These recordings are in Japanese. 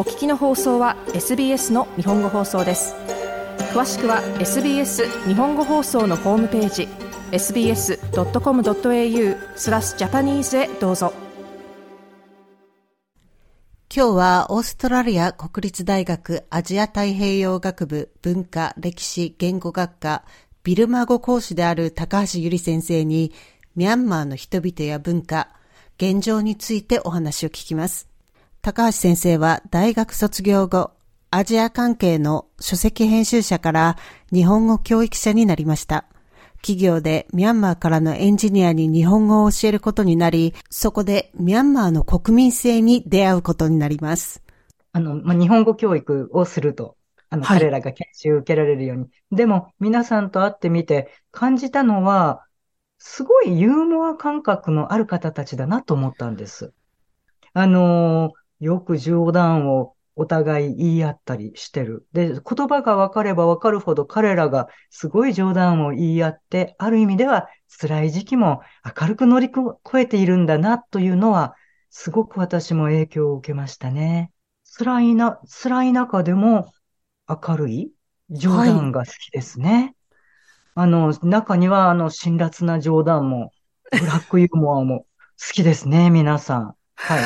お聞きの放送は SBS の日本語放送です詳しくは SBS 日本語放送のホームページ sbs.com.au スラスジャパニーズへどうぞ今日はオーストラリア国立大学アジア太平洋学部文化歴史言語学科ビルマ語講師である高橋ゆり先生にミャンマーの人々や文化、現状についてお話を聞きます。高橋先生は大学卒業後、アジア関係の書籍編集者から日本語教育者になりました。企業でミャンマーからのエンジニアに日本語を教えることになり、そこでミャンマーの国民性に出会うことになります。あの、まあ、日本語教育をすると、あの、はい、彼らが研修受けられるように。でも、皆さんと会ってみて感じたのは、すごいユーモア感覚のある方たちだなと思ったんです。あのよく冗談をお互い言い合ったりしてる。で、言葉が分かれば分かるほど彼らがすごい冗談を言い合って、ある意味では辛い時期も明るく乗り越えているんだなというのは、すごく私も影響を受けましたね。辛いな、辛い中でも明るい冗談が好きですね。はい、あの、中にはあの辛辣な冗談も、ブラックユーモアも好きですね、皆さん。はい。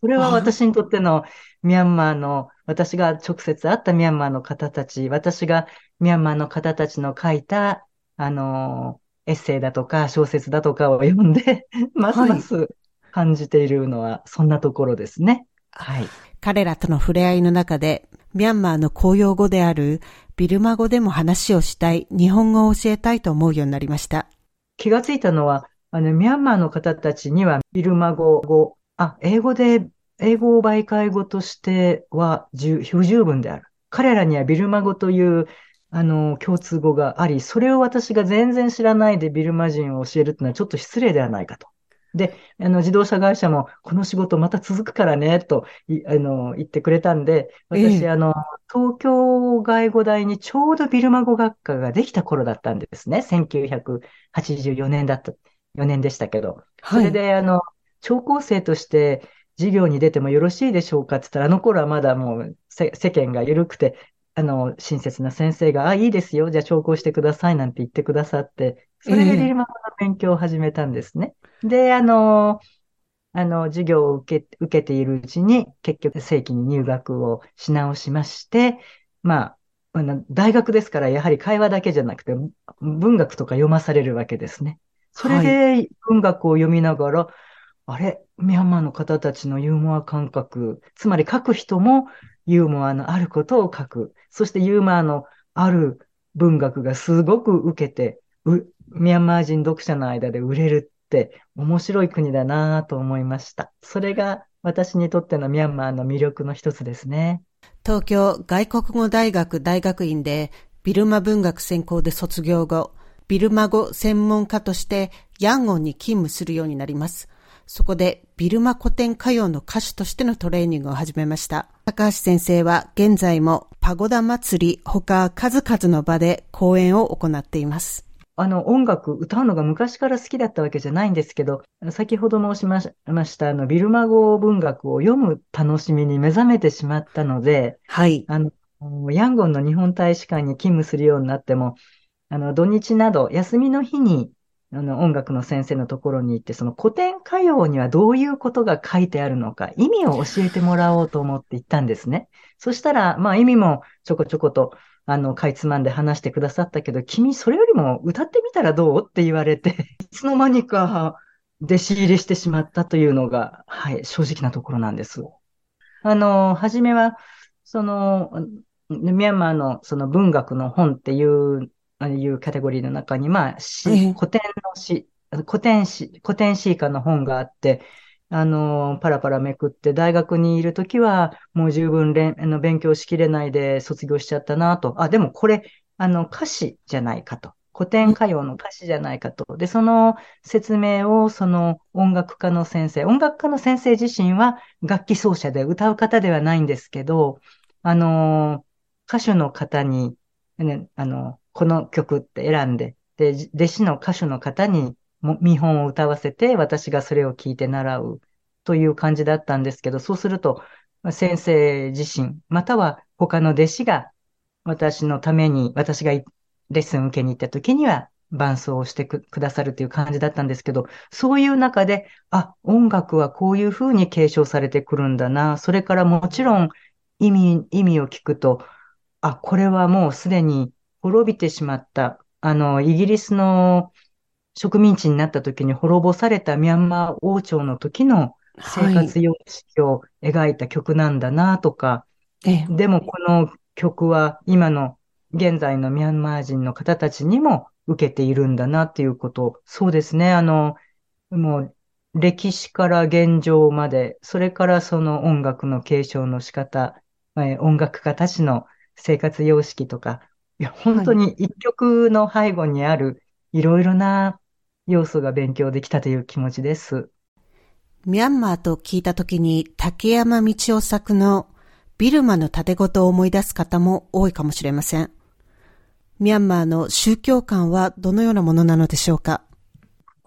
それは私にとってのミャンマーの、私が直接会ったミャンマーの方たち、私がミャンマーの方たちの書いた、あの、エッセイだとか小説だとかを読んで、ますます感じているのは、そんなところですね。はい。彼らとの触れ合いの中で、ミャンマーの公用語であるビルマ語でも話をしたい、日本語を教えたいと思うようになりました。気がついたのは、あの、ミャンマーの方たちにはビルマ語語、あ、英語で英語を媒介語としては不十分である。彼らにはビルマ語というあの共通語があり、それを私が全然知らないでビルマ人を教えるっていうのはちょっと失礼ではないかと。で、あの自動車会社もこの仕事また続くからね、とあの言ってくれたんで、私、ええ、あの、東京外語大にちょうどビルマ語学科ができた頃だったんですね。1984年だった、4年でしたけど。それで、あの、聴講生として授業に出てもよろしいでしょうかって言ったら、あの頃はまだもう世間が緩くて、あの、親切な先生が、あ、いいですよ。じゃあ聴講してくださいなんて言ってくださって、それでビルマ語の勉強を始めたんですね。えー、で、あの、あの、授業を受け、受けているうちに、結局正規に入学をし直しまして、まあ、大学ですから、やはり会話だけじゃなくて、文学とか読まされるわけですね。それで文学を読みながら、はいあれ、ミャンマーの方たちのユーモア感覚、つまり書く人もユーモアのあることを書く。そしてユーモアのある文学がすごく受けて、ミャンマー人読者の間で売れるって面白い国だなと思いました。それが私にとってのミャンマーの魅力の一つですね。東京外国語大学大学院でビルマ文学専攻で卒業後、ビルマ語専門家としてヤンゴンに勤務するようになります。そこでビルマ古典歌謡の歌手としてのトレーニングを始めました。高橋先生は現在もパゴダ祭り他数々の場で講演を行っています。あの音楽、歌うのが昔から好きだったわけじゃないんですけど、先ほど申しましたあのビルマ語文学を読む楽しみに目覚めてしまったので、はい。あの、ヤンゴンの日本大使館に勤務するようになっても、あの、土日など休みの日にあの、音楽の先生のところに行って、その古典歌謡にはどういうことが書いてあるのか、意味を教えてもらおうと思って行ったんですね。そしたら、まあ意味もちょこちょこと、あの、かいつまんで話してくださったけど、君それよりも歌ってみたらどうって言われて、いつの間にか弟子入りしてしまったというのが、はい、正直なところなんです。あの、はじめは、その、ミャンマーのその文学の本っていういうカテゴリーの中に、まあ、詩、古典の詩、古典詩、古典詩歌の本があって、あの、パラパラめくって、大学にいるときは、もう十分あの勉強しきれないで卒業しちゃったなと。あ、でもこれ、あの、歌詞じゃないかと。古典歌謡の歌詞じゃないかと。で、その説明を、その音楽家の先生、音楽家の先生自身は楽器奏者で歌う方ではないんですけど、あの、歌手の方に、ね、あの、この曲って選んで、で、弟子の歌手の方に見本を歌わせて、私がそれを聞いて習うという感じだったんですけど、そうすると、先生自身、または他の弟子が私のために、私がレッスン受けに行った時には伴奏をしてくださるという感じだったんですけど、そういう中で、あ、音楽はこういうふうに継承されてくるんだな。それからもちろん意味、意味を聞くと、あ、これはもうすでに滅びてしまった。あの、イギリスの植民地になった時に滅ぼされたミャンマー王朝の時の生活様式を描いた曲なんだなとか、はい、でもこの曲は今の現在のミャンマー人の方たちにも受けているんだなっていうこと。そうですね。あの、もう歴史から現状まで、それからその音楽の継承の仕方、え音楽家たちの生活様式とか、いや、本当に一曲の背後にあるいろいろな要素が勉強できたという気持ちです。ミャンマーと聞いたときに竹山道夫作のビルマの盾ごとを思い出す方も多いかもしれません。ミャンマーの宗教観はどのようなものなのでしょうか？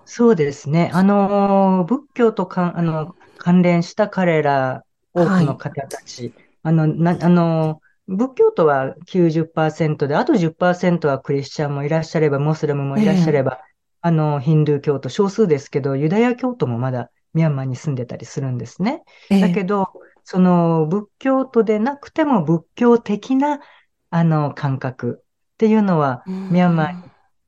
そうですね。あの、仏教とかあの関連した彼ら多くの方たち、はい、あの、な、あの、仏教徒は90%で、あと10%はクリスチャンもいらっしゃれば、モスレムもいらっしゃれば、えー、あの、ヒンドゥー教徒少数ですけど、ユダヤ教徒もまだミャンマーに住んでたりするんですね。だけど、その仏教徒でなくても仏教的なあの感覚っていうのは、ミャンマーに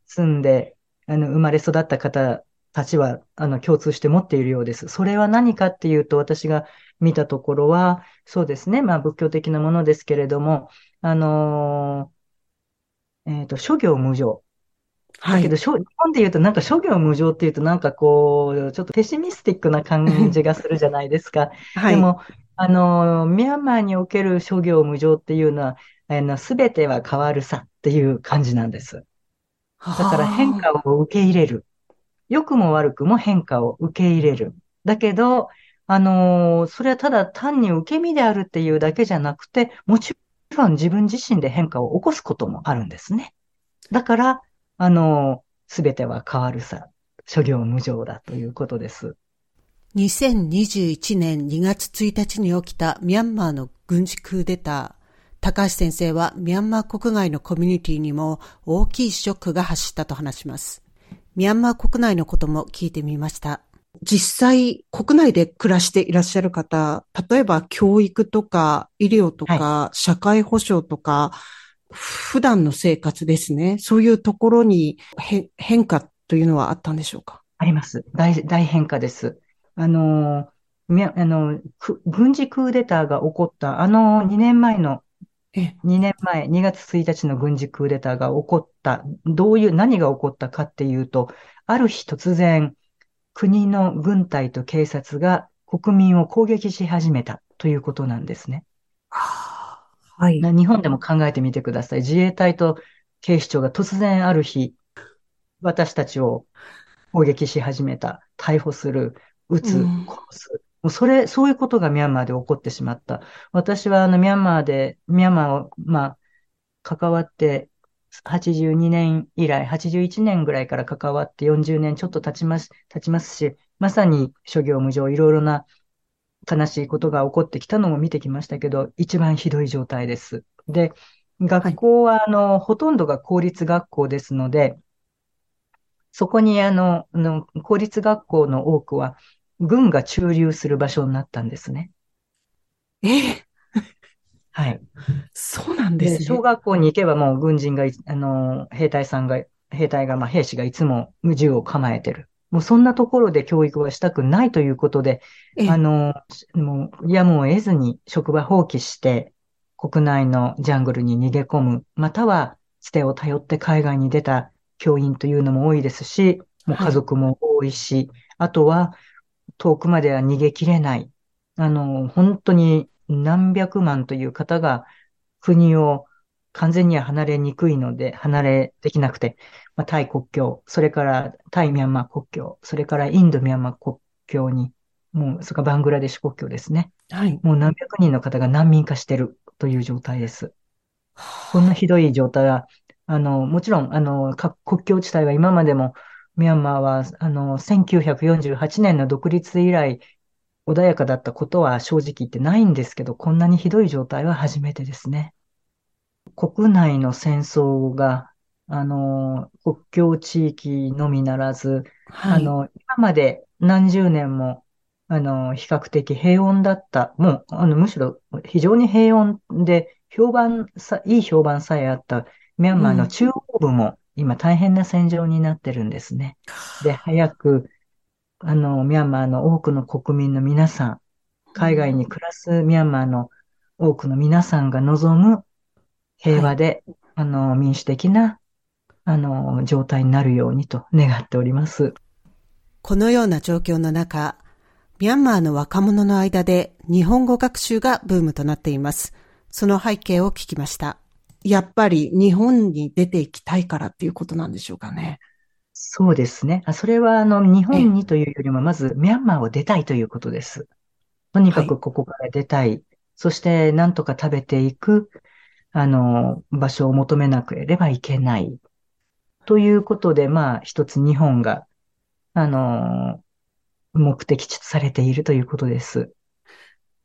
住んで、あの、生まれ育った方たちは、あの、共通して持っているようです。それは何かっていうと、私が見たところは、そうですね、まあ仏教的なものですけれども、あのー、えっ、ー、と、諸行無常。はい。だけど、日本で言うと、なんか諸行無常っていうと、なんかこう、ちょっとペシミスティックな感じがするじゃないですか。はい。でも、あの、ミャンマーにおける諸行無常っていうのは、あの、すべては変わるさっていう感じなんです。だから変化を受け入れる。良くも悪くも変化を受け入れる。だけど、あのそれはただ単に受け身であるっていうだけじゃなくて、もちろん自分自身で変化を起こすこともあるんですね。だから、あの、すべては変わるさ、諸行無常だということです。2021年2月1日に起きたミャンマーの軍事クーデター。高橋先生はミャンマー国外のコミュニティにも大きいショックが発したと話します。ミャンマー国内のことも聞いてみました。実際、国内で暮らしていらっしゃる方、例えば教育とか医療とか、はい、社会保障とか、普段の生活ですね。そういうところに変化というのはあったんでしょうか？あります。大、大変化です。あの、あの、軍事クーデターが起こったあの2年前の、2年前、2月1日の軍事クーデターが起こった、どういう、何が起こったかっていうと、ある日突然、国の軍隊と警察が国民を攻撃し始めたということなんですね。はい。日本でも考えてみてください。自衛隊と警視庁が突然ある日、私たちを攻撃し始めた。逮捕する、撃つ、殺す。もうそれ、そういうことがミャンマーで起こってしまった。私はあのミャンマーで、ミャンマーを、まあ、関わって82年以来、81年ぐらいから関わって40年ちょっと経ちます、経ちますし、まさに諸行無常、いろいろな悲しいことが起こってきたのも見てきましたけど、一番ひどい状態です。で、学校は、あの、ほとんどが公立学校ですので、そこにあの、の公立学校の多くは、軍が駐留する場所になったんですね。ええはい。そうなんですね。小学校に行けばもう軍人が、あの、兵隊さんが、兵隊が、まあ兵士がいつも銃を構えてる。もうそんなところで教育はしたくないということで、あの、もうやむを得ずに職場放棄して、国内のジャングルに逃げ込む、または、つてを頼って海外に出た教員というのも多いですし、もう家族も多いし、はい、あとは、遠くまでは逃げきれない。あの、本当に何百万という方が国を完全には離れにくいので、離れできなくて、まあ、タイ国境、それからタイミャンマー国境、それからインドミャンマー国境に、もう、それからバングラデシュ国境ですね。はい。もう何百人の方が難民化してるという状態です。こんなひどい状態は、あの、もちろん、あの、国境地帯は今までも、ミャンマーは、あの、1948年の独立以来、穏やかだったことは正直言ってないんですけど、こんなにひどい状態は初めてですね。国内の戦争が、あの、国境地域のみならず、はい。あの、今まで何十年も、あの、比較的平穏だった、もう、あの、むしろ非常に平穏で、評判さ、いい評判さえあったミャンマーの中央部も今大変な戦場になってるんですね。で、早く、あの、ミャンマーの多くの国民の皆さん、海外に暮らすミャンマーの多くの皆さんが望む平和で、あの、民主的な、あの、状態になるようにと願っております。このような状況の中、ミャンマーの若者の間で日本語学習がブームとなっています。その背景を聞きました。やっぱり日本に出ていきたいからっていうことなんでしょうかね。そうですね。あそれは、あの、日本にというよりも、まず、ミャンマーを出たいということです。とにかはいくここから出たい。そして、なんとか食べていく、あの、場所を求めなければいけない。ということで、まあ、一つ日本が、あの、目的地とされているということです。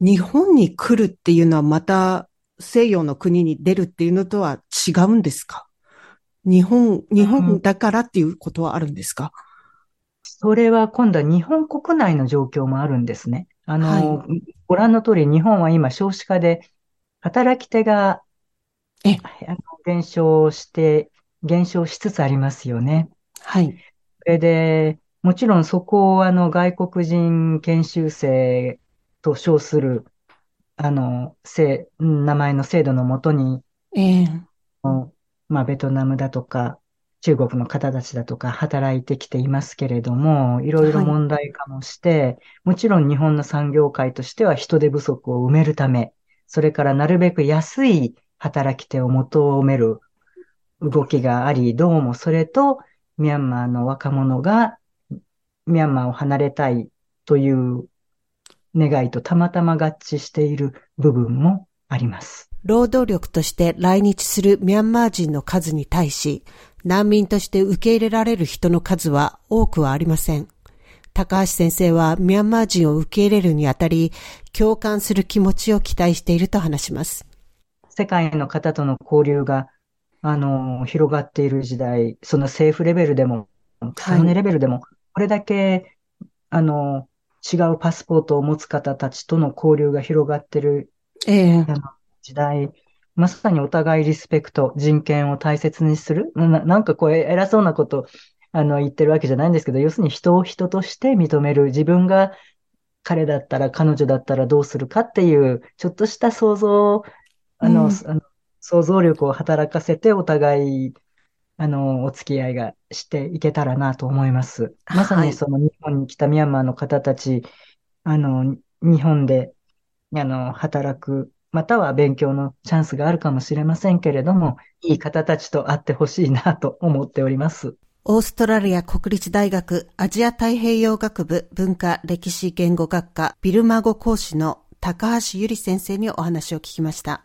日本に来るっていうのはまた西洋の国に出るっていうのとは違うんですか？日本、日本だからっていうことはあるんですか、それは今度は日本国内の状況もあるんですね。あの、はご覧の通り日本は今少子化で働き手がえあの減少して、減少しつつありますよね。はい。それで、もちろんそこをあの外国人研修生と称する、あの、せ名前の制度のもとに、ええ。まあ、ベトナムだとか、中国の方たちだとか働いてきていますけれども、いろいろはい。問題化もして、もちろん日本の産業界としては人手不足を埋めるため、それからなるべく安い働き手を求める動きがあり、どうもそれとミャンマーの若者がミャンマーを離れたいという願いとたまたま合致している部分もあります。労働力として来日するミャンマー人の数に対し、難民として受け入れられる人の数は多くはありません。高橋先生はミャンマー人を受け入れるにあたり、共感する気持ちを期待していると話します。世界の方との交流が、あの、広がっている時代、その政府レベルでも、草の根レベルでも、これだけ、あの、違うパスポートを持つ方たちとの交流が広がっているええ時代、まさにお互いリスペクト、人権を大切にする。な、なんかこう偉そうなこと、あの、言ってるわけじゃないんですけど、要するに人を人として認める。自分が彼だったら、彼女だったらどうするかっていう、ちょっとした想像、あの、うんあの想像力を働かせて、お互い、あの、お付き合いがしていけたらなと思います。まさはいにその日本に来たミャンマーの方たち、あの、日本で、あの、働く、または勉強のチャンスがあるかもしれませんけれども、いい方たちと会ってほしいなと思っております。オーストラリア国立大学アジア太平洋学部文化歴史言語学科ビルマ語講師の高橋ゆり先生にお話を聞きました。